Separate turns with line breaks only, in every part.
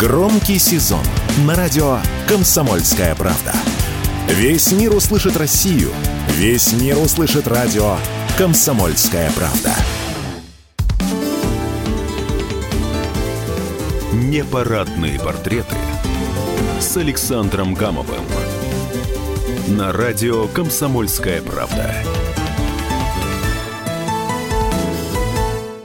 Громкий сезон на радио «Комсомольская правда». Весь мир услышит Россию. Весь мир услышит радио «Комсомольская правда». Непарадные портреты с Александром Гамовым. На радио «Комсомольская правда».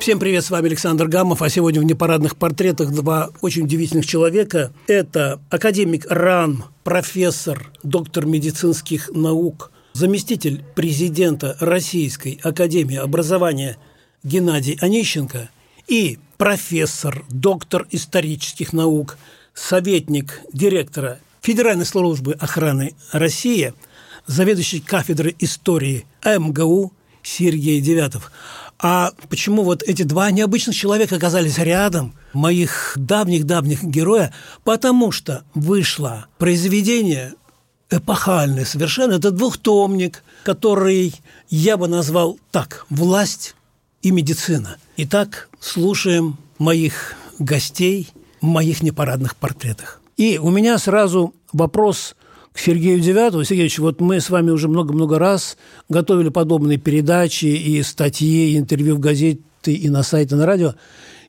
Всем привет, с вами Александр Гамов, а сегодня в непарадных портретах два очень удивительных человека. Это академик РАН, профессор, доктор медицинских наук, заместитель президента Российской Академии Образования Геннадий Онищенко и профессор, доктор исторических наук, советник директора Федеральной службы охраны России, заведующий кафедрой истории МГУ Сергей Девятов. А почему вот эти два необычных человека оказались рядом, моих давних-давних героя? Потому что вышло произведение эпохальное совершенно. Это двухтомник, который я бы назвал так «Власть и медицина». Итак, слушаем моих гостей в моих непарадных портретах. И у меня сразу вопрос к Сергею Девятову. Сергеевич, вот мы с вами уже много-много раз готовили подобные передачи и статьи, и интервью в газете, и на сайте, и на радио.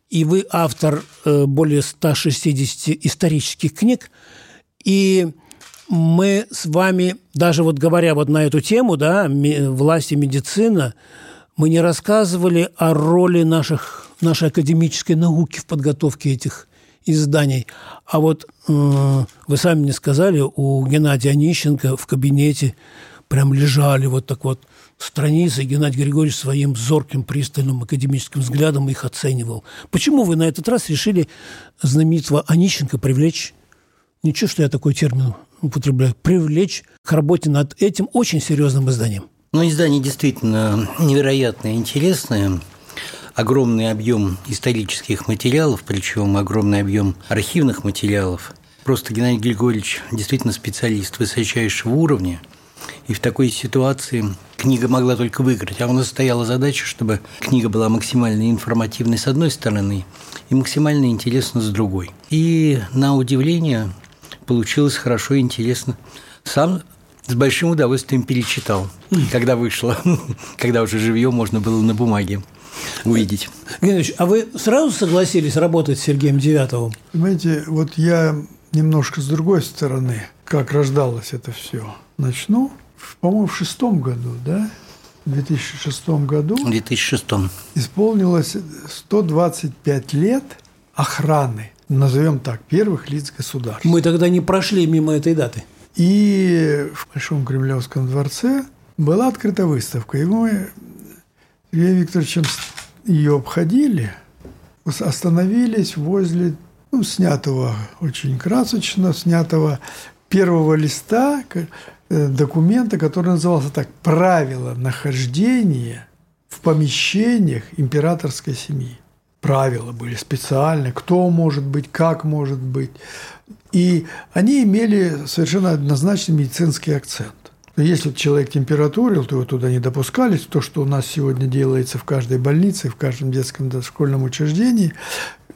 И вы автор э, более 160 исторических книг. И мы с вами, даже вот говоря вот на эту тему, да, власть и медицина, мы не рассказывали о роли наших, нашей академической науки в подготовке этих изданий. А вот э, вы сами мне сказали, у Геннадия Онищенко в кабинете прям лежали вот так вот страницы, и Геннадий Григорьевич своим зорким, пристальным академическим взглядом их оценивал. Почему вы на этот раз решили знаменитого Онищенко привлечь? Ничего, что я такой термин употребляю. Привлечь к работе над этим очень серьезным изданием.
Ну, издание действительно невероятно интересное огромный объем исторических материалов, причем огромный объем архивных материалов. Просто Геннадий Григорьевич действительно специалист высочайшего уровня. И в такой ситуации книга могла только выиграть. А у нас стояла задача, чтобы книга была максимально информативной с одной стороны и максимально интересна с другой. И на удивление получилось хорошо и интересно. Сам с большим удовольствием перечитал, когда вышло, когда уже живьем можно было на бумаге увидеть.
Геннадьевич, а вы сразу согласились работать с Сергеем Девятовым?
Понимаете, вот я немножко с другой стороны, как рождалось это все. Начну, по-моему, в шестом году, да? В 2006 году.
В 2006.
Исполнилось 125 лет охраны, назовем так, первых лиц государства.
Мы тогда не прошли мимо этой даты.
И в Большом Кремлевском дворце была открыта выставка. И мы Сергеем Викторовичем ее обходили, остановились возле ну, снятого очень красочно, снятого первого листа э, документа, который назывался так «Правила нахождения в помещениях императорской семьи». Правила были специальные, кто может быть, как может быть. И они имели совершенно однозначный медицинский акцент. Если человек температурил, то его туда не допускались. То, что у нас сегодня делается в каждой больнице, в каждом детском дошкольном учреждении,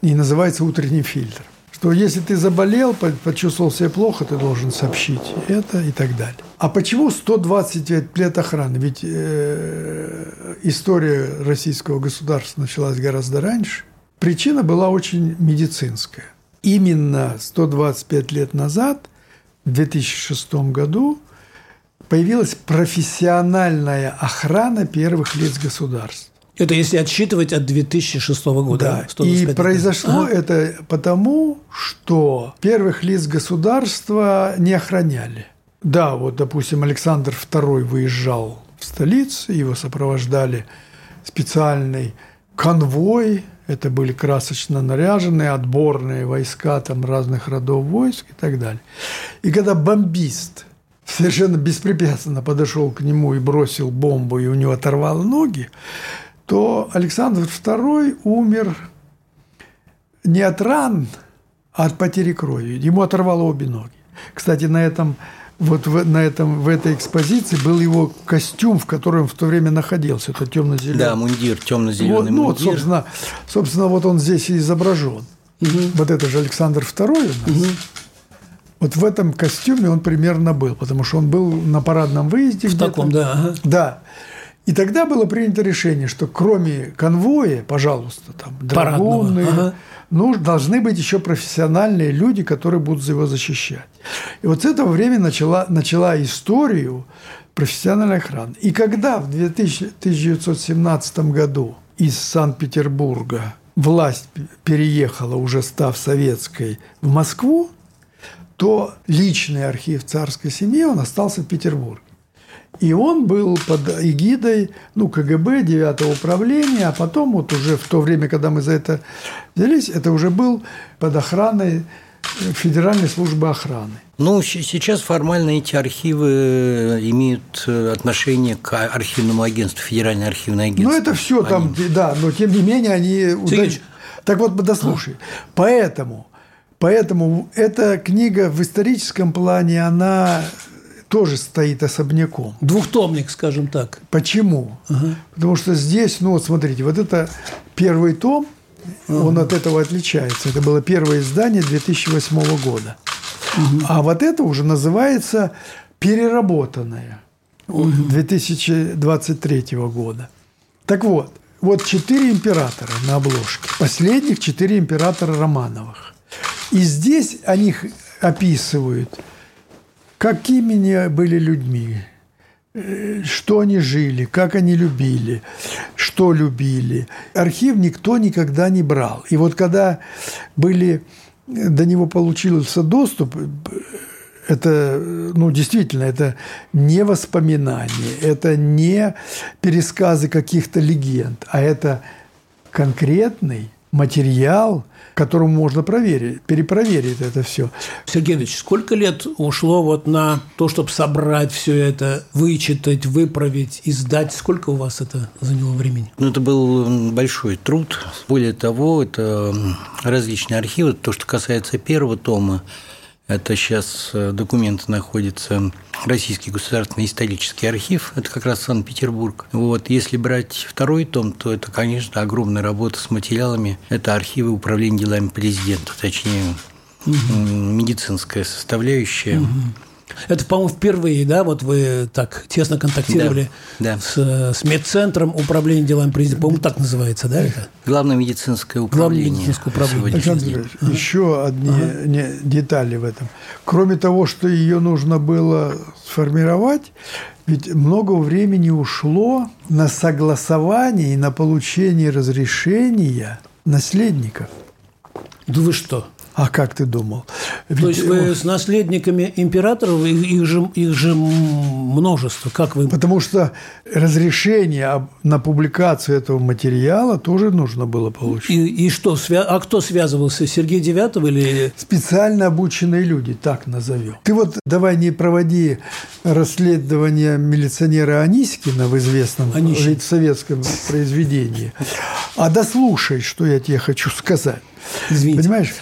и называется утренний фильтр. Что если ты заболел, почувствовал себя плохо, ты должен сообщить это и так далее. А почему 120 лет охраны? Ведь э, история российского государства началась гораздо раньше. Причина была очень медицинская. Именно 125 лет назад, в 2006 году, появилась профессиональная охрана первых лиц государств.
Это если отсчитывать от 2006 года.
Да. И произошло а? это потому, что первых лиц государства не охраняли. Да, вот, допустим, Александр II выезжал в столицу, его сопровождали специальный конвой, это были красочно наряженные отборные войска там разных родов войск и так далее. И когда бомбист – совершенно беспрепятственно подошел к нему и бросил бомбу, и у него оторвало ноги, то Александр II умер не от ран, а от потери крови. Ему оторвало обе ноги. Кстати, на этом вот в, на этом, в этой экспозиции был его костюм, в котором в то время находился. Это темно-зеленый.
Да, мундир, темно-зеленый вот,
ну, мундир. Вот, собственно, собственно, вот он здесь и изображен. вот это же Александр II у нас, вот в этом костюме он примерно был, потому что он был на парадном выезде.
В таком, да. Ага.
Да. И тогда было принято решение, что кроме конвоя, пожалуйста, там драгуны, ага. ну, должны быть еще профессиональные люди, которые будут его защищать. И вот с этого времени начала, начала историю профессиональной охраны. И когда в 2000, 1917 году из Санкт-Петербурга власть переехала, уже став советской, в Москву, то личный архив царской семьи, он остался в Петербурге. И он был под эгидой ну, КГБ, 9 управления, а потом вот уже в то время, когда мы за это взялись, это уже был под охраной Федеральной службы охраны.
Ну, сейчас формально эти архивы имеют отношение к архивному агентству, Федеральное архивное агентство.
Ну, это все там, да, но тем не менее они... Сергеевич, так вот, дослушай. Поэтому Поэтому эта книга в историческом плане, она тоже стоит особняком.
Двухтомник, скажем так.
Почему? Ага. Потому что здесь, ну вот смотрите, вот это первый том, ага. он от этого отличается. Это было первое издание 2008 года. Угу. А вот это уже называется переработанное угу. 2023 года. Так вот, вот четыре императора на обложке. Последних четыре императора Романовых. И здесь они описывают, какими они были людьми, э, что они жили, как они любили, что любили. Архив никто никогда не брал. И вот когда были, до него получился доступ, это, ну, действительно, это не воспоминания, это не пересказы каких-то легенд, а это конкретный материал, которому можно проверить, перепроверить это все.
Сергей Ильич, сколько лет ушло вот на то, чтобы собрать все это, вычитать, выправить, издать? Сколько у вас это заняло времени?
Ну, это был большой труд. Более того, это различные архивы. То, что касается первого тома, это сейчас э, документы находятся Российский государственный исторический архив, это как раз Санкт-Петербург. Вот, если брать второй том, то это, конечно, огромная работа с материалами. Это архивы управления делами президента, точнее, угу. медицинская составляющая. Угу.
Это, по-моему, впервые, да, вот вы так тесно контактировали да, да. С, с медцентром управления делами президента. По-моему, так называется, да, это?
Главное медицинское управление.
Главное медицинское управление.
Александр ага. еще одни ага. не, детали в этом. Кроме того, что ее нужно было сформировать, ведь много времени ушло на согласование и на получение разрешения наследников.
Да вы что?
А как ты думал?
Ведь... То есть вы с наследниками императоров, их же, их же множество. Как вы...
Потому что разрешение на публикацию этого материала тоже нужно было получить.
И, и что? А кто связывался? Сергей Девятов или...
Специально обученные люди, так назовем. Ты вот давай не проводи расследование милиционера Анискина в известном Анищин. советском произведении, а дослушай, что я тебе хочу сказать. Извините. Понимаешь?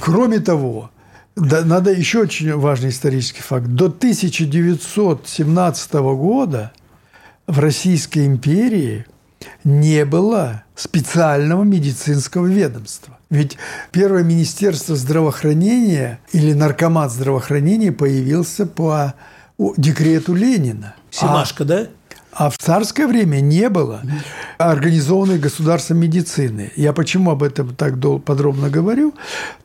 Кроме того, да, надо еще очень важный исторический факт. До 1917 года в Российской империи не было специального медицинского ведомства. Ведь первое министерство здравоохранения или наркомат здравоохранения появился по декрету Ленина.
Семашко, а, да?
А в царское время не было организованной государством медицины. Я почему об этом так подробно говорю?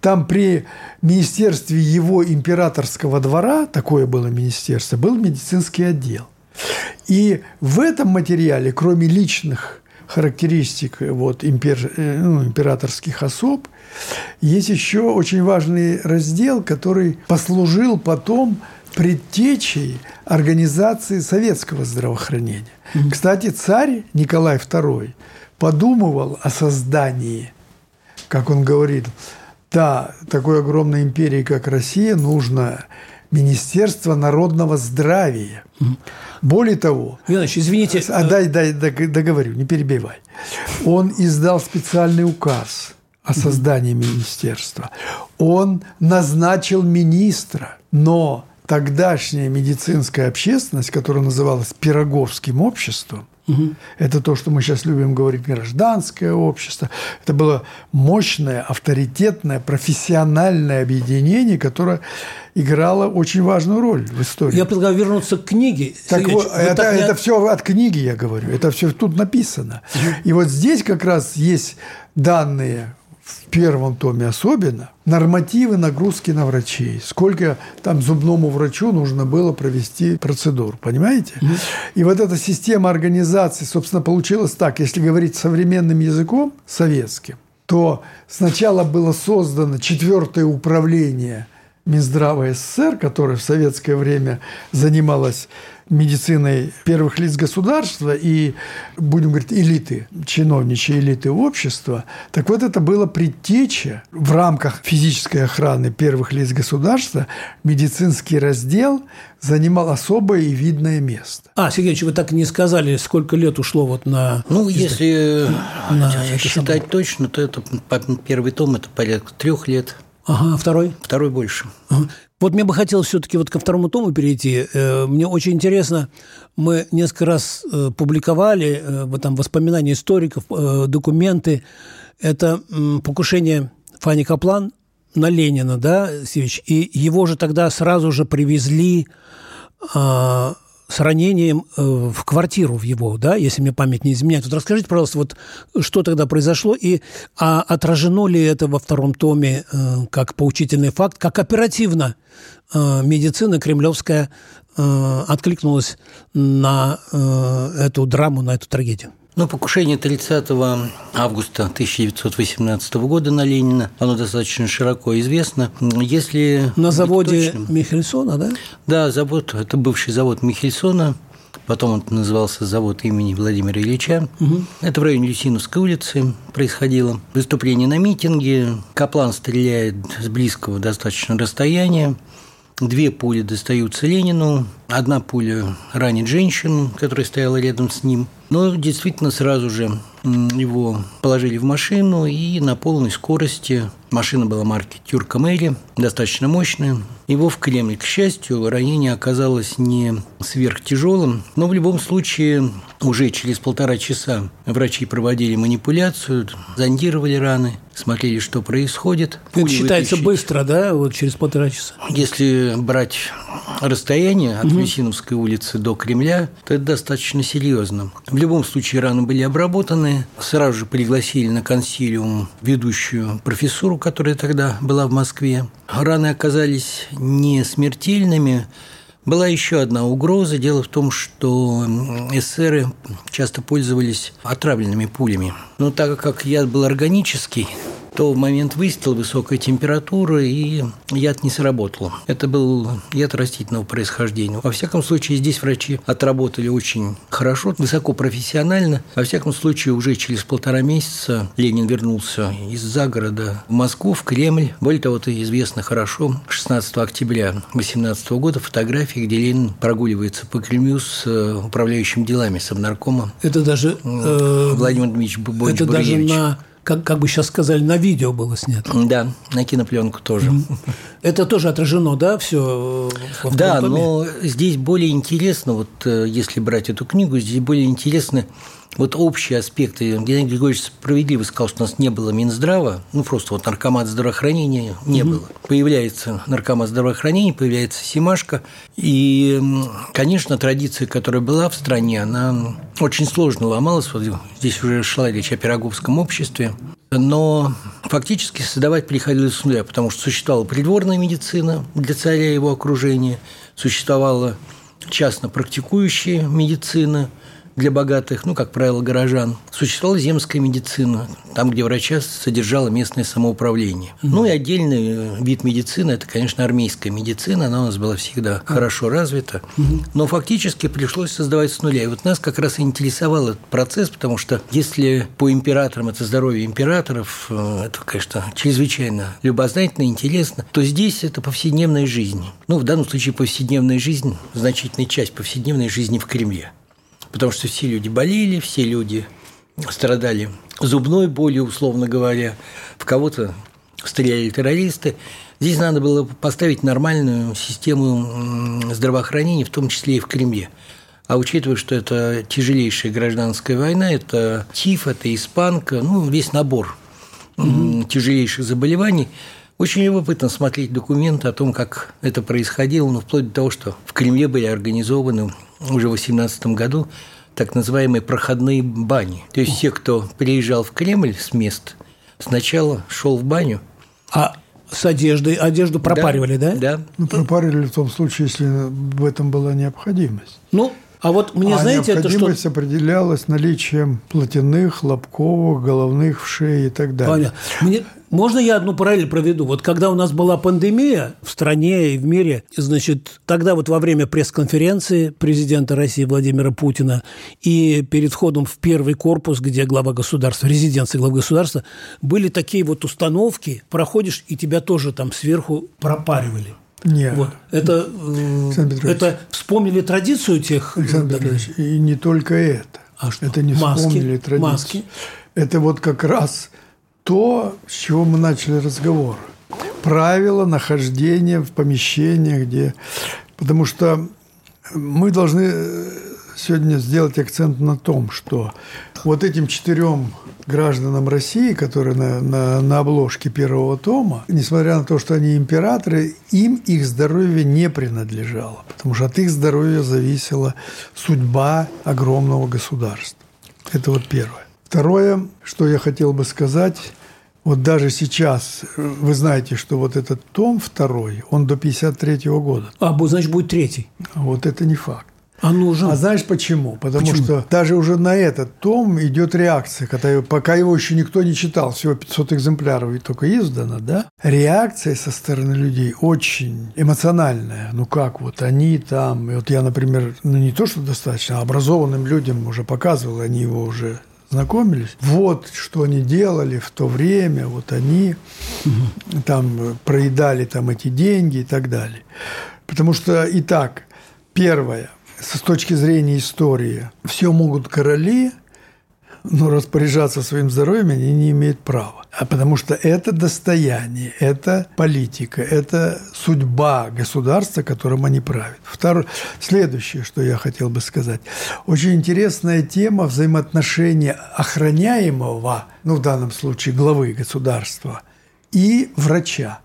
Там при министерстве его императорского двора, такое было министерство, был медицинский отдел. И в этом материале, кроме личных характеристик вот, импер, э, ну, императорских особ, есть еще очень важный раздел, который послужил потом предтечей организации советского здравоохранения. Mm-hmm. Кстати, царь Николай II подумывал о создании, как он говорит, да, такой огромной империи, как Россия, нужно Министерство народного здравия. Mm-hmm. Более того,
Иванович, извините,
а, дай, дай, договорю, не перебивай. Он издал специальный указ о создании министерства. Он назначил министра, но тогдашняя медицинская общественность, которая называлась Пироговским обществом, Угу. Это то, что мы сейчас любим говорить, гражданское общество. Это было мощное, авторитетное, профессиональное объединение, которое играло очень важную роль в истории.
Я предлагаю вернуться к книге.
Так вот, это, так это все от книги, я говорю. Это все тут написано. И вот здесь как раз есть данные в первом томе особенно, нормативы нагрузки на врачей. Сколько там зубному врачу нужно было провести процедур, понимаете? Mm-hmm. И вот эта система организации, собственно, получилась так, если говорить современным языком, советским, то сначала было создано четвертое управление Минздрава СССР, которое в советское время занималось медициной первых лиц государства и, будем говорить, элиты, чиновничьей элиты общества. Так вот, это было предтеча в рамках физической охраны первых лиц государства. Медицинский раздел занимал особое и видное место.
А, Сергеевич, вы так и не сказали, сколько лет ушло вот на...
Ну, если на считать это точно, то это первый том – это порядка трех лет.
Ага, а второй?
Второй больше.
Ага. Вот мне бы хотелось все-таки вот ко второму тому перейти. Э, мне очень интересно, мы несколько раз э, публиковали э, там воспоминания историков, документы. Это покушение Фани Каплан на Ленина, да, Севич, и его же тогда сразу же привезли а, с ранением э, в квартиру в его, да, если мне память не изменяет. Вот расскажите, пожалуйста, вот что тогда произошло и а отражено ли это во втором томе э, как поучительный факт, как оперативно э, медицина кремлевская откликнулась на эту драму, на эту трагедию?
Ну, покушение 30 августа 1918 года на Ленина, оно достаточно широко известно. Если
на заводе точным, Михельсона, да?
Да, завод, это бывший завод Михельсона, потом он назывался завод имени Владимира Ильича. Угу. Это в районе Люсиновской улицы происходило. Выступление на митинге, Каплан стреляет с близкого достаточно расстояния, Две пули достаются Ленину, одна пуля ранит женщину, которая стояла рядом с ним. Но действительно сразу же его положили в машину и на полной скорости машина была марки Тюрка Мэри, достаточно мощная. Его в Кремль, к счастью, ранение оказалось не сверхтяжелым, но в любом случае уже через полтора часа врачи проводили манипуляцию, зондировали раны, смотрели, что происходит.
Это считается вытащить. быстро, да, вот через полтора часа?
Если брать расстояние от угу. Люсиновской улицы до Кремля, то это достаточно серьезно. В любом случае раны были обработаны, сразу же пригласили на консилиум ведущую профессуру, которая тогда была в Москве. Раны оказались не смертельными, была еще одна угроза. Дело в том, что эсеры часто пользовались отравленными пулями. Но так как яд был органический, то в момент выстрела высокая температура, и яд не сработал. Это был яд растительного происхождения. Во всяком случае, здесь врачи отработали очень хорошо, высоко профессионально. Во всяком случае, уже через полтора месяца Ленин вернулся из загорода в Москву, в Кремль. Более того, это известно хорошо. 16 октября 18 года фотографии, где Ленин прогуливается по Кремлю с э, управляющим делами, с обнаркомом.
Это даже...
Э, Владимир Дмитриевич Бобович
Это даже на как, как бы сейчас сказали, на видео было снято.
Да, на кинопленку тоже.
Это тоже отражено, да, все?
Да, но здесь более интересно, вот э, если брать эту книгу, здесь более интересно вот общие аспекты. Геннадий Григорьевич справедливо сказал, что у нас не было Минздрава, ну просто вот наркомат здравоохранения не угу. было. Появляется наркомат здравоохранения, появляется Симашка, и, конечно, традиция, которая была в стране, она очень сложно ломалась. Вот здесь уже шла речь о пироговском обществе. Но фактически создавать приходилось с нуля, потому что существовала придворная медицина для царя и его окружения, существовала частно практикующая медицина, для богатых, ну, как правило, горожан. Существовала земская медицина, там, где врача содержало местное самоуправление. Mm-hmm. Ну и отдельный э, вид медицины – это, конечно, армейская медицина, она у нас была всегда mm-hmm. хорошо развита, mm-hmm. но фактически пришлось создавать с нуля. И вот нас как раз и интересовал этот процесс, потому что если по императорам это здоровье императоров, э, это, конечно, чрезвычайно любознательно, интересно, то здесь это повседневная жизнь. Ну, в данном случае повседневная жизнь, значительная часть повседневной жизни в Кремле потому что все люди болели, все люди страдали зубной болью, условно говоря, в кого-то стреляли террористы. Здесь надо было поставить нормальную систему здравоохранения, в том числе и в Кремле. А учитывая, что это тяжелейшая гражданская война, это тиф, это испанка, ну, весь набор угу. тяжелейших заболеваний, очень любопытно смотреть документы о том, как это происходило, ну, вплоть до того, что в Кремле были организованы уже в 18 году так называемые проходные бани. То есть те, кто приезжал в Кремль с мест, сначала шел в баню.
А с одеждой одежду пропаривали, да?
Да.
да. Ну, пропаривали в том случае, если в этом была необходимость.
Ну, а вот мне, а знаете,
это что...
необходимость
определялась наличием платяных, лобковых, головных в шее и так далее.
Понятно. Мне... Можно я одну параллель проведу? Вот когда у нас была пандемия в стране и в мире, значит, тогда вот во время пресс-конференции президента России Владимира Путина и перед входом в первый корпус, где глава государства, резиденция главы государства, были такие вот установки, проходишь, и тебя тоже там сверху пропаривали.
Нет.
Вот. Это, это вспомнили традицию тех...
Александр Петрович, и не только это.
А что?
Это не
маски,
вспомнили традицию.
Маски.
Это вот как раз то, с чего мы начали разговор. Правила нахождения в помещениях, где... Потому что мы должны сегодня сделать акцент на том, что вот этим четырем гражданам России, которые на, на, на обложке первого тома, несмотря на то, что они императоры, им их здоровье не принадлежало, потому что от их здоровья зависела судьба огромного государства. Это вот первое. Второе, что я хотел бы сказать, вот даже сейчас, вы знаете, что вот этот том второй, он до 53 года.
А, значит, будет третий.
Вот это не факт.
А нужен.
А знаешь почему? Потому
почему?
что даже уже на этот том идет реакция, когда, пока его еще никто не читал, всего 500 экземпляров и только издано, да? Реакция со стороны людей очень эмоциональная. Ну как вот они там, и вот я, например, ну не то, что достаточно, а образованным людям уже показывал, они его уже знакомились. Вот что они делали в то время, вот они угу. там проедали там эти деньги и так далее. Потому что, итак, первое, с точки зрения истории, все могут короли, но распоряжаться своим здоровьем они не имеют права. А потому что это достояние, это политика, это судьба государства, которым они правят. Второе, следующее, что я хотел бы сказать. Очень интересная тема взаимоотношения охраняемого, ну в данном случае главы государства, и врача.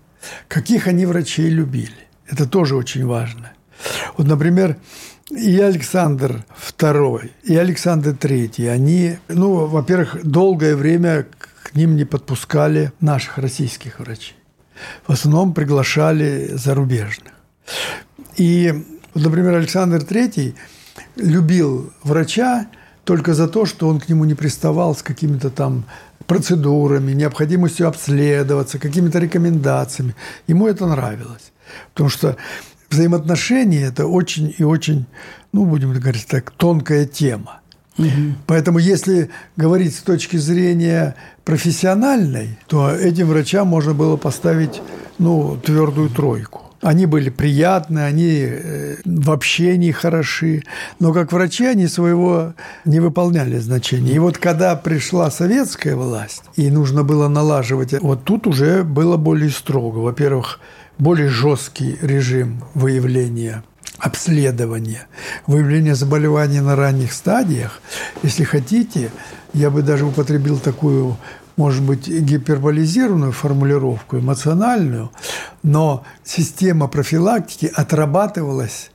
Каких они врачей любили. Это тоже очень важно. Вот, например, и Александр II, и Александр III, они, ну, во-первых, долгое время ним не подпускали наших российских врачей. В основном приглашали зарубежных. И, например, Александр III любил врача только за то, что он к нему не приставал с какими-то там процедурами, необходимостью обследоваться, какими-то рекомендациями. Ему это нравилось. Потому что взаимоотношения – это очень и очень, ну, будем говорить так, тонкая тема. Угу. Поэтому, если говорить с точки зрения профессиональной, то этим врачам можно было поставить ну, твердую тройку. Они были приятны, они э, в общении хороши, но как врачи они своего не выполняли значения. И вот когда пришла советская власть, и нужно было налаживать, вот тут уже было более строго. Во-первых, более жесткий режим выявления обследования, выявления заболеваний на ранних стадиях. Если хотите, я бы даже употребил такую, может быть, гиперболизированную формулировку, эмоциональную, но система профилактики отрабатывалась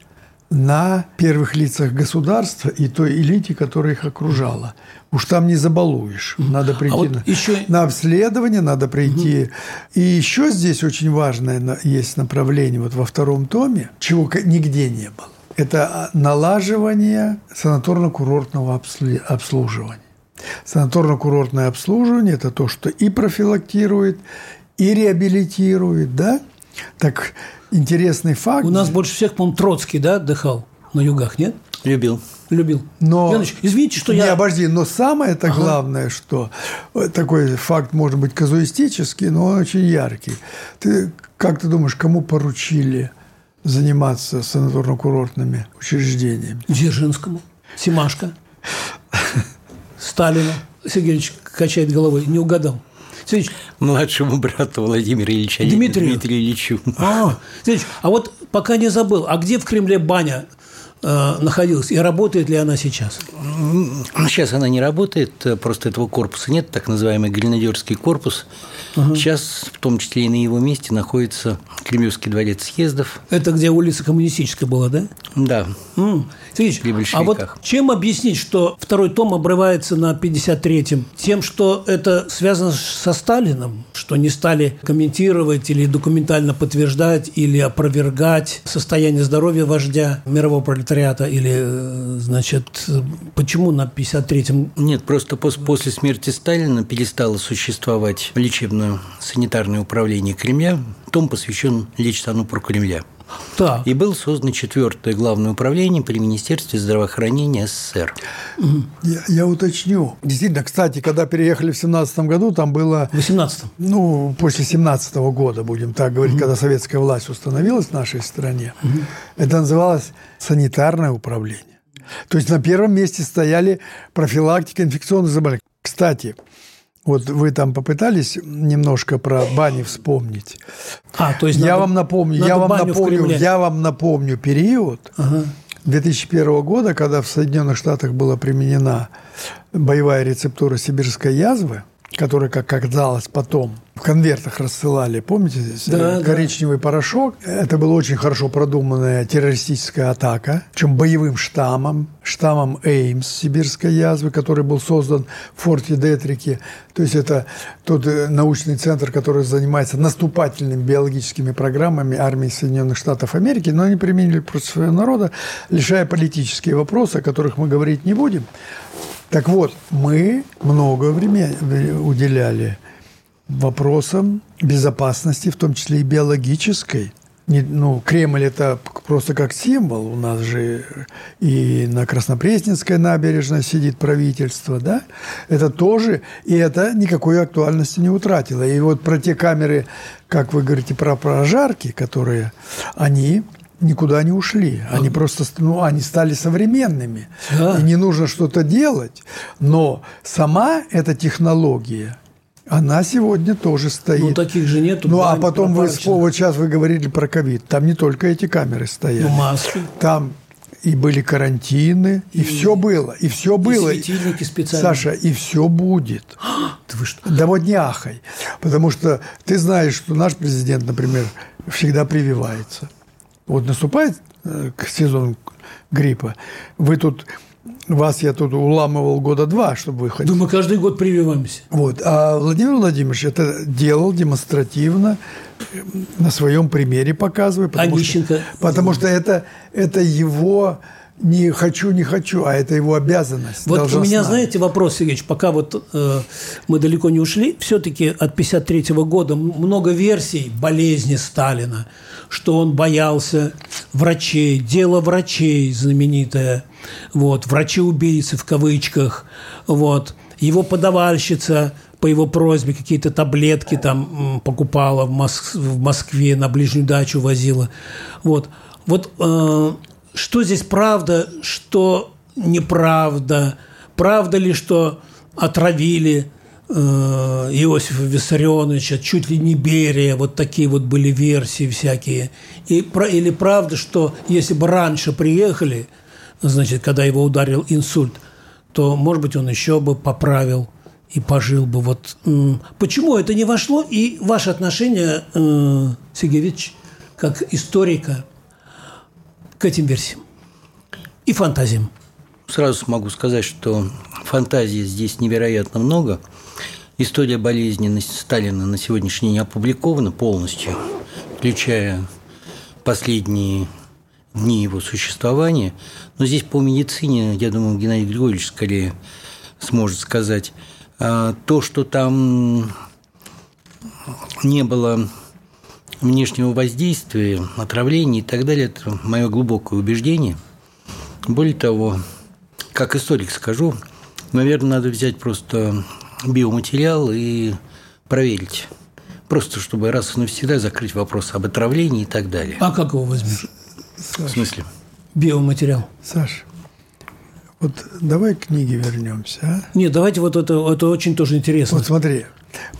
на первых лицах государства и той элите, которая их окружала. Уж там не забалуешь. Надо прийти а вот на, еще... на обследование, надо прийти. Угу. И еще здесь очень важное есть направление вот во втором томе, чего нигде не было. Это налаживание санаторно-курортного обслуживания. Санаторно-курортное обслуживание – это то, что и профилактирует, и реабилитирует, да? Так интересный факт.
У нас больше всех, по-моему, Троцкий, да, отдыхал на югах, нет?
Любил.
Любил.
Но,
Яныч, извините, что
не,
я...
Не, обожди, но самое это ага. главное, что такой факт может быть казуистический, но он очень яркий. Ты как ты думаешь, кому поручили заниматься санаторно-курортными учреждениями?
Дзержинскому, Симашко, Сталину. Сергеевич качает головой, не угадал. Сергеевич,
Младшему брату Владимира Ильича
Дмитрию?
Дмитрию Ильичу.
а, Сергеевич, а вот пока не забыл, а где в Кремле баня э, находилась и работает ли она сейчас?
Сейчас она не работает, э, просто этого корпуса нет, так называемый гренадерский корпус. Сейчас, в том числе и на его месте, находится Кремлевский дворец съездов.
Это где улица Коммунистическая была, да?
Да,
М. Сергеевич, а вот чем объяснить, что второй том обрывается на 53-м? Тем, что это связано со Сталином, что не стали комментировать или документально подтверждать или опровергать состояние здоровья вождя мирового пролетариата или, э, значит, почему на 53-м?
Нет, просто пос- после смерти Сталина перестало существовать лечебно-санитарное управление Кремля. Том посвящен Лечстану Кремля.
Так,
И было создано четвертое главное управление при Министерстве здравоохранения СССР.
Я, я уточню. Действительно, кстати, когда переехали в 17 году, там было
в 18-м.
ну, после 17 года, будем так говорить, когда советская власть установилась в нашей стране, это называлось санитарное управление. То есть на первом месте стояли профилактика инфекционных заболеваний. Кстати, вот вы там попытались немножко про бани вспомнить.
А, то есть
я
надо-
вам напомню, я вам напомню, я вам напомню период 2001 года, когда в Соединенных Штатах была применена боевая рецептура сибирской язвы, которая, как оказалось потом, в конвертах рассылали, помните,
Да,
э, коричневый порошок. Это была очень хорошо продуманная террористическая атака, причем боевым штаммом, штаммом Эймс сибирской язвы, который был создан в форте Детрике. То есть это тот э, научный центр, который занимается наступательными биологическими программами армии Соединенных Штатов Америки, но они применили против своего народа, лишая политические вопросы, о которых мы говорить не будем. Так вот, мы много времени уделяли вопросам безопасности, в том числе и биологической. Не- ну, Кремль это просто как символ. У нас же и на Краснопресненской набережной сидит правительство, да? Это тоже, и это никакой актуальности не утратило. И вот про те камеры, как вы говорите, про прожарки, которые, они никуда не ушли. Они просто, ну, они стали современными.
Да.
И не нужно что-то делать. Но сама эта технология, она сегодня тоже стоит.
Ну, таких же нету.
Ну, а потом вы, вот сейчас вы говорили про ковид. Там не только эти камеры стояли.
Ну, маски.
Там и были карантины, и, все было, и все было.
светильники специальные.
Саша, и все будет.
Да вы что?
Да вот не ахай. Потому что ты знаешь, что наш президент, например, всегда прививается. Вот наступает э, к сезону гриппа, вы тут, вас я тут уламывал года два, чтобы вы хоть
Да мы каждый год прививаемся.
вот. А Владимир Владимирович это делал демонстративно, э, на своем примере показывая. Потому, что,
Онищенко.
потому что это, это его не хочу, не хочу, а это его обязанность.
Вот у меня,
должностная.
знаете, вопрос, Сергеевич, пока вот э, мы далеко не ушли, все-таки от 53 года много версий болезни Сталина, что он боялся врачей, дело врачей знаменитое, вот, врачи-убийцы в кавычках, вот, его подавальщица по его просьбе какие-то таблетки там покупала в, Мос- в Москве, на ближнюю дачу возила. Вот, вот э, что здесь правда, что неправда? Правда ли, что отравили э, Иосифа Виссарионовича, чуть ли не Берия, вот такие вот были версии всякие. И, про- или правда, что если бы раньше приехали, значит, когда его ударил инсульт, то, может быть, он еще бы поправил и пожил бы. Вот почему это не вошло? И ваше отношение, э, Сергей Викторович, как историка, к этим версиям и фантазиям.
Сразу могу сказать, что фантазии здесь невероятно много. История болезни на- Сталина на сегодняшний день опубликована полностью, включая последние дни его существования. Но здесь по медицине, я думаю, Геннадий Григорьевич скорее сможет сказать. А, То, что там не было внешнего воздействия, отравлений и так далее, это мое глубокое убеждение. Более того, как историк скажу, наверное, надо взять просто биоматериал и проверить. Просто чтобы раз и навсегда закрыть вопрос об отравлении и так далее.
А как его возьмешь?
В смысле?
Биоматериал.
Саша, вот давай к книге вернемся. А?
Нет, давайте вот это, это очень тоже интересно.
Вот смотри,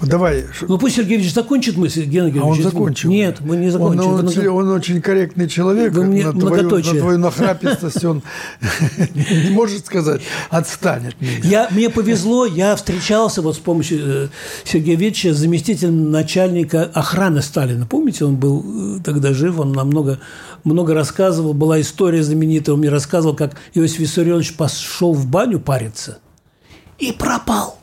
Вот давай.
Ну пусть Сергей Ильич закончит мысль, Геннадий
А он
Георгиевич.
закончил.
Нет, мы не закончили.
Он, очень,
много-
он очень корректный человек.
Вы мне
на, твою, на твою нахрапистость он не может сказать, отстанет от меня.
Я, мне повезло, я встречался вот с помощью э, Сергея Веча с заместителем начальника охраны Сталина. Помните, он был э, тогда жив, он нам много, много рассказывал. Была история знаменитая, он мне рассказывал, как Иосиф Виссарионович пошел в баню париться и пропал.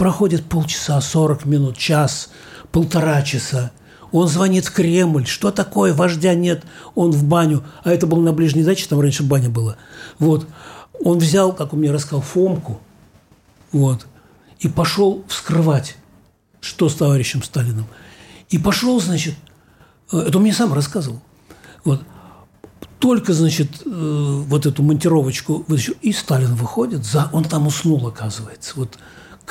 Проходит полчаса, 40 минут, час, полтора часа. Он звонит в Кремль. Что такое? Вождя нет. Он в баню. А это было на ближней даче, там раньше баня была. Вот. Он взял, как он мне рассказал, Фомку. Вот. И пошел вскрывать, что с товарищем Сталиным. И пошел, значит, э, это он мне сам рассказывал. Вот. Только, значит, э, вот эту монтировочку вытащил, и Сталин выходит, за, он там уснул, оказывается. Вот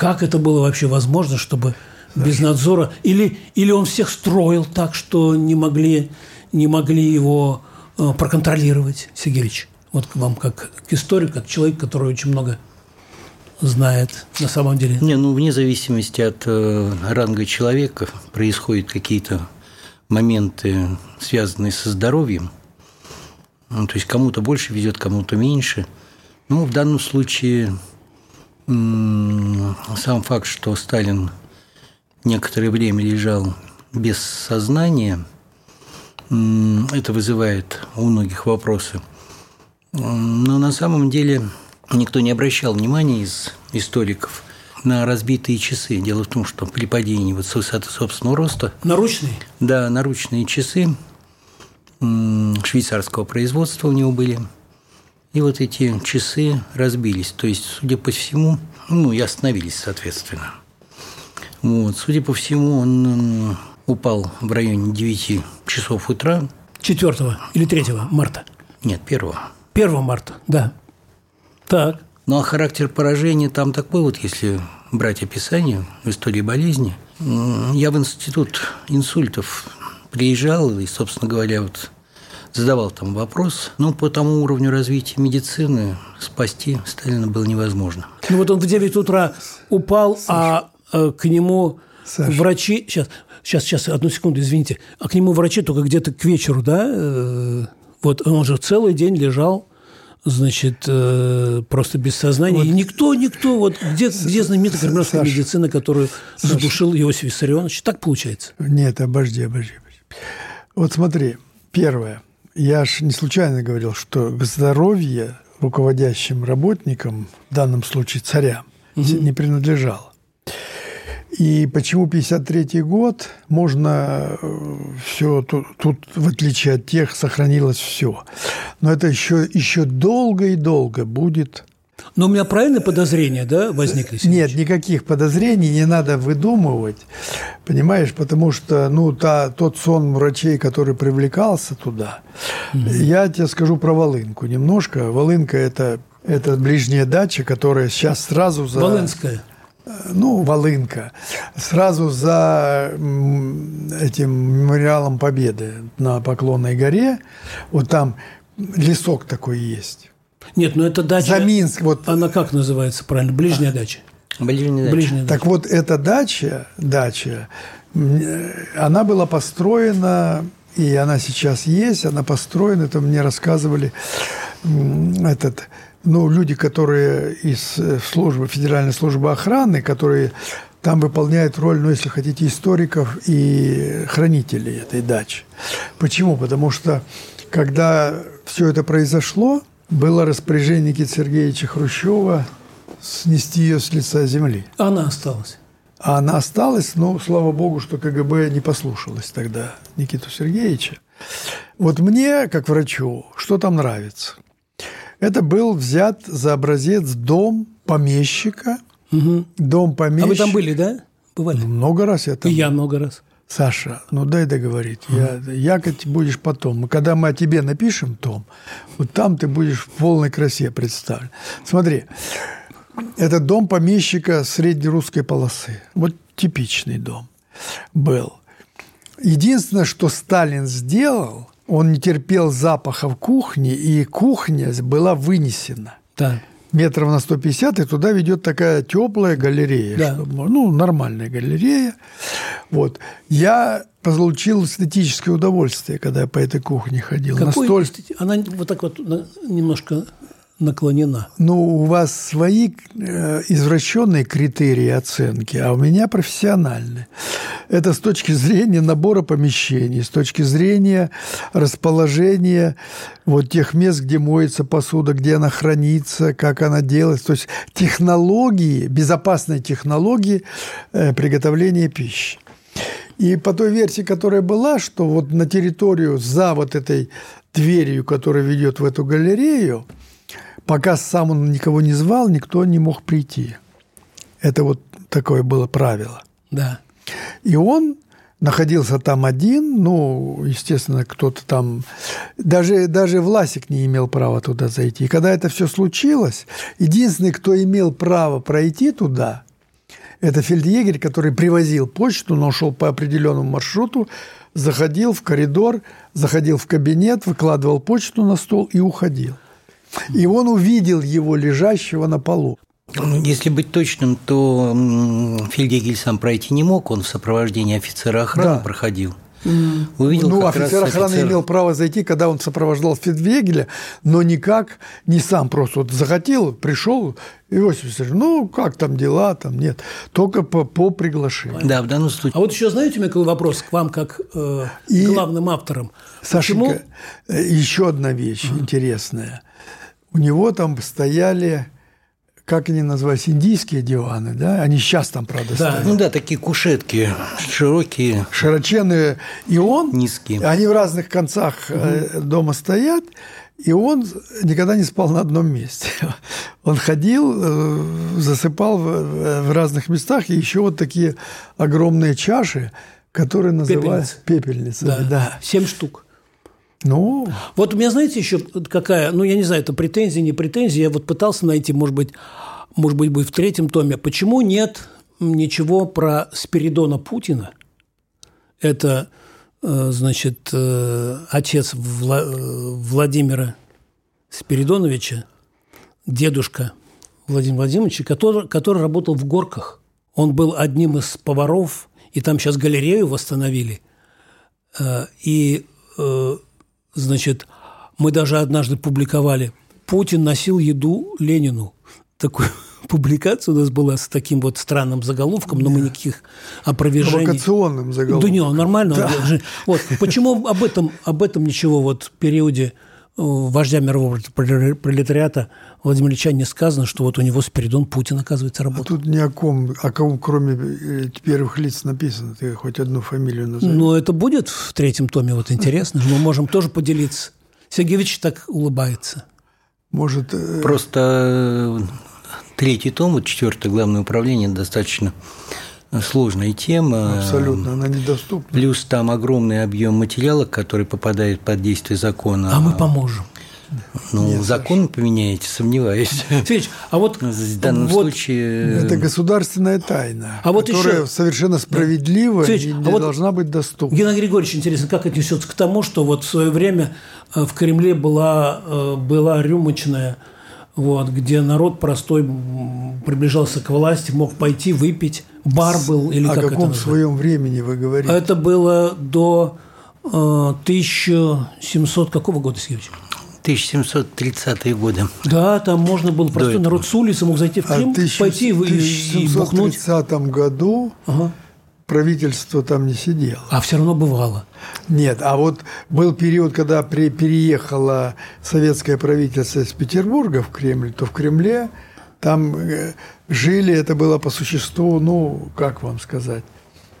как это было вообще возможно, чтобы без надзора? Или, или он всех строил так, что не могли, не могли его э, проконтролировать, Сергей Ильич? Вот к вам как к историку, как человек, который очень много знает на самом деле.
Не, ну вне зависимости от э, ранга человека происходят какие-то моменты, связанные со здоровьем. Ну, то есть кому-то больше ведет, кому-то меньше. Ну, в данном случае сам факт, что Сталин некоторое время лежал без сознания, это вызывает у многих вопросы. Но на самом деле никто не обращал внимания из историков на разбитые часы. Дело в том, что при падении вот с высоты собственного роста
Наручный?
да, наручные часы швейцарского производства у него были. И вот эти часы разбились. То есть, судя по всему, ну, и остановились, соответственно. Вот. Судя по всему, он упал в районе 9 часов утра.
4 или 3 марта?
Нет, первого.
1 марта, да. Так.
Ну, а характер поражения там такой вот, если брать описание в истории болезни. Я в институт инсультов приезжал и, собственно говоря, вот задавал там вопрос. Ну, по тому уровню развития медицины спасти Сталина было невозможно.
Ну вот он в 9 утра упал, а э, к нему
Саша.
врачи... Сейчас, сейчас, сейчас, одну секунду, извините. А к нему врачи только где-то к вечеру, да? э, Вот он же целый день лежал, значит, э, просто без сознания. И никто, никто, вот где, где знаменитая
Саша.
медицина, которую задушил Иосиф Виссарионович? Так получается.
Нет, обожди, обожди. обожди. Вот смотри, первое. Я же не случайно говорил, что к здоровью руководящим работникам, в данном случае царям, не принадлежало. И почему 53 год можно все тут, тут, в отличие от тех, сохранилось все. Но это еще, еще долго и долго будет
Но у меня правильное подозрение, да, возникли? Сергей
нет, никаких подозрений не надо выдумывать, понимаешь, потому что, ну, та, тот сон врачей, который привлекался туда, я тебе скажу про Волынку немножко. Волынка – это, это ближняя дача, которая сейчас сразу за...
Волынская.
Ну, Волынка. Сразу за этим мемориалом Победы на Поклонной горе, вот там лесок такой есть.
Нет, ну это дача...
За Минск, вот
Она как называется правильно? Ближняя дача.
Ближний дача.
Ближняя дача.
Так вот, эта дача, дача, э, она была построена, и она сейчас есть, она построена, это мне рассказывали этот, ну, люди, которые из э, службы, Федеральной службы охраны, которые там выполняют роль, ну, если хотите, историков и хранителей этой дачи. Почему? Потому что, когда все это произошло, было распоряжение Никиты Сергеевича Хрущева снести ее с лица земли.
Она осталась.
А она осталась, но, слава богу, что КГБ не послушалась тогда Никиту Сергеевича. Вот мне, как врачу, что там нравится? Это был взят за образец дом помещика, дом
А
помещика.
вы там были, да? Бывали?
Много раз я там
И я много раз.
Саша, ну дай договорить. Я, якоть будешь потом. Когда мы о тебе напишем том, вот там ты будешь в полной красе представлен. Смотри, это дом помещика среднерусской полосы. Вот типичный дом был. Единственное, что Сталин сделал, он не терпел запаха в кухне, и кухня была вынесена.
Да.
Метров на 150, и туда ведет такая теплая галерея.
Да.
чтобы- ну, нормальная галерея. Вот. Я получил эстетическое удовольствие, когда я по этой кухне ходил.
Какой
Настоль-
эстети- Она вот так вот немножко наклонена.
Ну, у вас свои э, извращенные критерии оценки, а у меня профессиональные. Это с точки зрения набора помещений, с точки зрения расположения вот тех мест, где моется посуда, где она хранится, как она делается. То есть технологии, безопасные технологии э, приготовления пищи. И по той версии, которая была, что вот на территорию за вот этой дверью, которая ведет в эту галерею, пока сам он никого не звал, никто не мог прийти. Это вот такое было правило.
Да.
И он находился там один, ну, естественно, кто-то там... Даже, даже Власик не имел права туда зайти. И когда это все случилось, единственный, кто имел право пройти туда, это фельдъегерь, который привозил почту, но шел по определенному маршруту, заходил в коридор, заходил в кабинет, выкладывал почту на стол и уходил. И он увидел его лежащего на полу.
Ну, Если быть точным, то м, фельдъегерь сам пройти не мог, он в сопровождении офицера охраны
Да.
проходил. Увидел
ну, офицер охраны
офицер-
имел право зайти, когда он сопровождал Фельдвегеля, но никак не сам просто вот захотел, пришел, Иосиф Виссарионович, ну, как там дела, там нет, только по, по приглашению.
Да, в данном случае.
А вот еще знаете, у меня какой вопрос к вам, как э,
И-
главным авторам. Почему?
Сашенька, э, еще одна вещь интересная. У него там стояли, как они назывались, индийские диваны, да? Они сейчас там, правда,
Да.
стоят.
Ну да, такие кушетки широкие,
широченные, и он,
низкие.
они в разных концах э, дома стоят, и он никогда не спал на одном месте. Он ходил, э, засыпал в, разных местах, и еще вот такие огромные чаши, которые называются пепельницами.
Да.
Да.
Семь штук.
Ну,
Вот у меня, знаете, еще какая, ну, я не знаю, это претензия, не претензия, я вот пытался найти, может быть, может быть, будет в третьем томе, почему нет ничего про Спиридона Путина? Это, э, значит, э, отец Вла- э, Владимира Спиридоновича, дедушка Владимира Владимировича, который, который работал в горках. Он был одним из поваров, и там сейчас галерею восстановили. И, значит, мы даже однажды публиковали «Путин носил еду Ленину». Такую публикация у нас была с таким вот странным заголовком, но мы никаких опровержений...
провокационным заголовком.
Да не, он нормально. же- Вот, почему об этом, об этом ничего вот в периоде вождя мирового пролетариата Владимира Ильича не сказано, что вот у него Спиридон Путин, оказывается,
а
работал.
тут ни о ком, о ком, кроме э, первых лиц написано. Ты хоть одну фамилию назови.
Но это будет в третьем томе, вот интересно. Мы можем тоже поделиться. Сергеевич так улыбается.
Может, э,
Просто э, третий том, вот четвертое главное управление, достаточно сложная тема.
абсолютно, она недоступна.
Плюс там огромный объем материала, который попадает под действие закона.
А мы поможем.
Ну, закон поменяете, сомневаюсь.
Сергеевич, а вот
В данном
вот,
случае...
Это государственная тайна,
А вот
которая
еще-
совершенно справедлива
Сергеич,
и
а вот-
должна быть доступна.
Геннадий Григорьевич, интересно, как отнесется к тому, что вот в свое время э, в Кремле была, э, была рюмочная, вот, где народ простой приближался к власти, мог пойти выпить, бар был или
О
как это
каком
называется?
своем времени вы говорите?
Это было до э, 1700 какого года, Сергеевич?
1730-е годы.
Да, там можно было простой народ с улицы мог зайти в
А
Крым,
в 1000
пойти и, и- бухнуть.
1730 году
Ага.
Правительство там не сидело.
А все равно бывало.
Нет, а вот был период, когда при, переехало советское правительство из Петербурга в Кремль, то в Кремле там э, жили, это было по существу, ну, как вам сказать,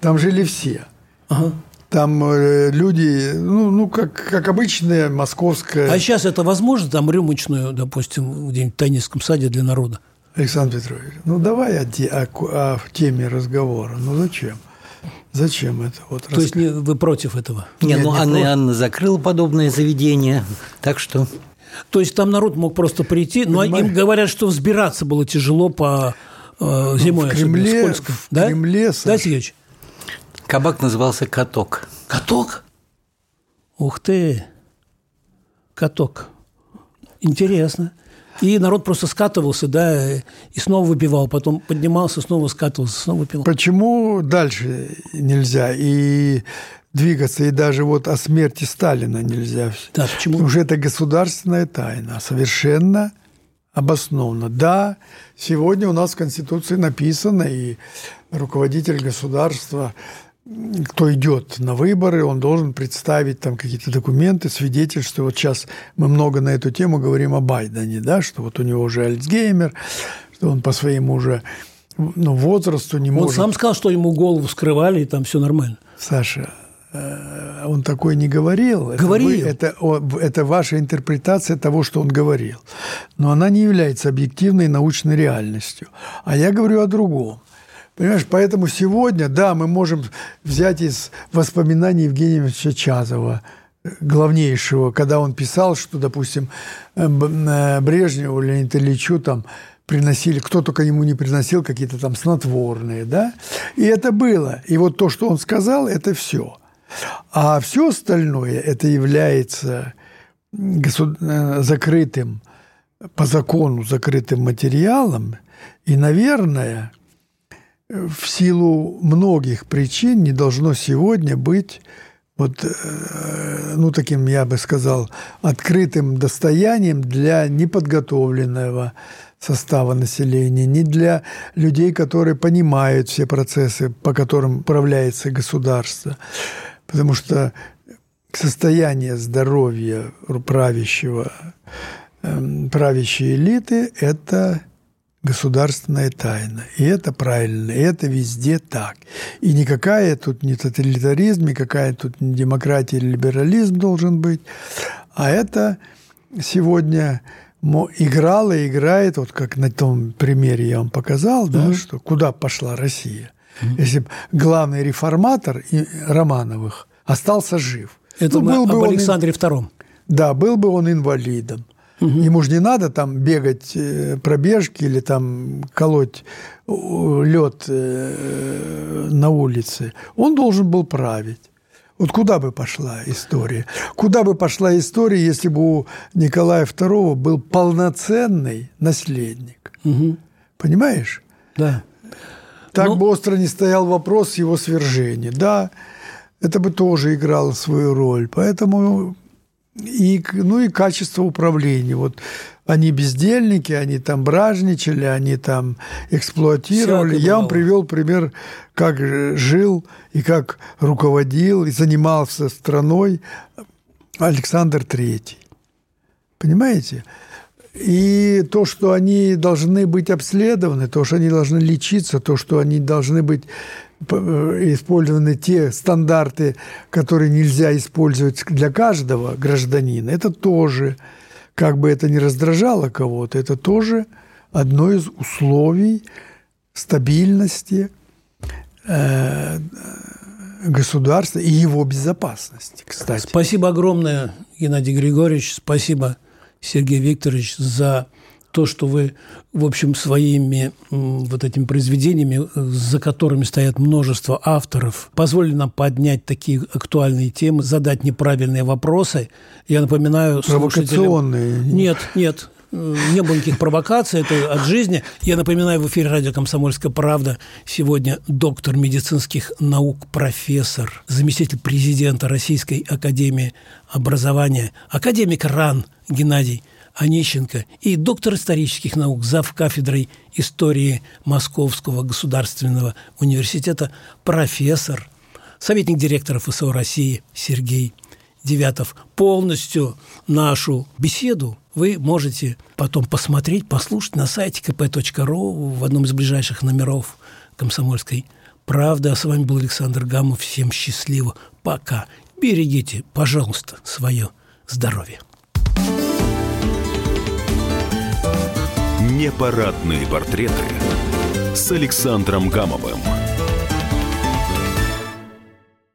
там жили все.
Ага.
Там э, люди, ну, ну как, как обычная московская...
А сейчас это возможно, там рюмочную, допустим, где-нибудь в Тайнинском саде для народа?
Александр Петрович, ну давай о, те- о о теме разговора. Ну зачем? Зачем это? Вот
То есть не- вы против этого?
Не,
Нет,
ну
не
Анна
просто.
Анна закрыла подобное заведение, так что
То есть там народ мог просто прийти, но
Понимаешь?
им говорят, что взбираться было тяжело по э, зимой,
в Кремле-
скользко.
в
да?
Кремле,
да,
Саш.
Сергеевич?
кабак назывался «Каток».
Каток? Ух ты! Каток. Интересно. И народ просто скатывался, да, и снова выпивал, потом поднимался, снова скатывался, снова выпивал.
Почему дальше нельзя? И двигаться, и даже вот о смерти Сталина нельзя.
Да, почему?
Потому что это государственная тайна, совершенно обоснованно. Да, сегодня у нас в Конституции написано, и руководитель государства кто идет на выборы, он должен представить там какие-то документы, свидетельства. Вот сейчас мы много на эту тему говорим о Байдене, да, что вот у него уже Альцгеймер, что он по своему уже ну, возрасту не
он
может...
Он сам сказал, что ему голову скрывали, и там все нормально.
Саша, э, он такой не говорил.
Говорил.
Это, вы, это, это ваша интерпретация того, что он говорил. Но она не является объективной научной реальностью. А я говорю о другом. Понимаешь, поэтому сегодня, да, мы можем взять из воспоминаний Евгения Чазова, главнейшего, когда он писал, что, допустим, э, э, Брежневу, Леониду Ильичу там приносили, кто только ему не приносил какие-то там снотворные, да, и это было. И вот то, что он сказал, это все. А все остальное, это является э, закрытым, по закону закрытым материалом, и, наверное, в силу многих причин не должно сегодня быть вот, э, ну, таким, я бы сказал, открытым достоянием для неподготовленного состава населения, не для людей, которые понимают все процессы, по которым управляется государство. Потому что состояние здоровья правящего, эм, правящей элиты – это государственная тайна. И это правильно, и это везде так. И никакая тут не тоталитаризм, никакая тут не демократия или либерализм должен быть, а это сегодня играла и играет, вот как на том примере я вам показал, да, mm-hmm. что куда пошла Россия. Mm-hmm. Если бы главный реформатор Романовых остался жив.
Это ну, был бы об Александре II.
Да, был бы он инвалидом. Угу. Ему же не надо там бегать э, пробежки или там колоть лед э, на улице. Он должен был править. Вот куда бы пошла история? Куда бы пошла история, если бы у Николая II был полноценный наследник?
Угу.
Понимаешь?
Да.
Так ну... бы остро не стоял вопрос его свержения. Да, это бы тоже играло свою роль. Поэтому и, ну и качество управления. Вот они бездельники, они там бражничали, они там эксплуатировали. Я вам привел пример, как жил и как руководил и занимался страной Александр Третий. Понимаете? И то, что они должны быть обследованы, то, что они должны лечиться, то, что они должны быть использованы те стандарты, которые нельзя использовать для каждого гражданина, это тоже, как бы это ни раздражало кого-то, это тоже одно из условий стабильности э, государства и его безопасности, кстати.
Спасибо огромное, Геннадий Григорьевич, спасибо, Сергей Викторович, за то, что вы, в общем, своими вот этими произведениями, за которыми стоят множество авторов, позволили нам поднять такие актуальные темы, задать неправильные вопросы. Я напоминаю
Провокационные.
Нет, нет, не было никаких провокаций, это от жизни. Я напоминаю, в эфире радио «Комсомольская правда» сегодня доктор медицинских наук, профессор, заместитель президента Российской академии образования, академик РАН Геннадий Онищенко и доктор исторических наук, зав. кафедрой истории Московского государственного университета, профессор, советник директора ФСО России Сергей Девятов. Полностью нашу беседу вы можете потом посмотреть, послушать на сайте kp.ru в одном из ближайших номеров «Комсомольской правды». А с вами был Александр Гамов. Всем счастливо. Пока. Берегите, пожалуйста, свое здоровье.
Непарадные портреты с Александром Гамовым.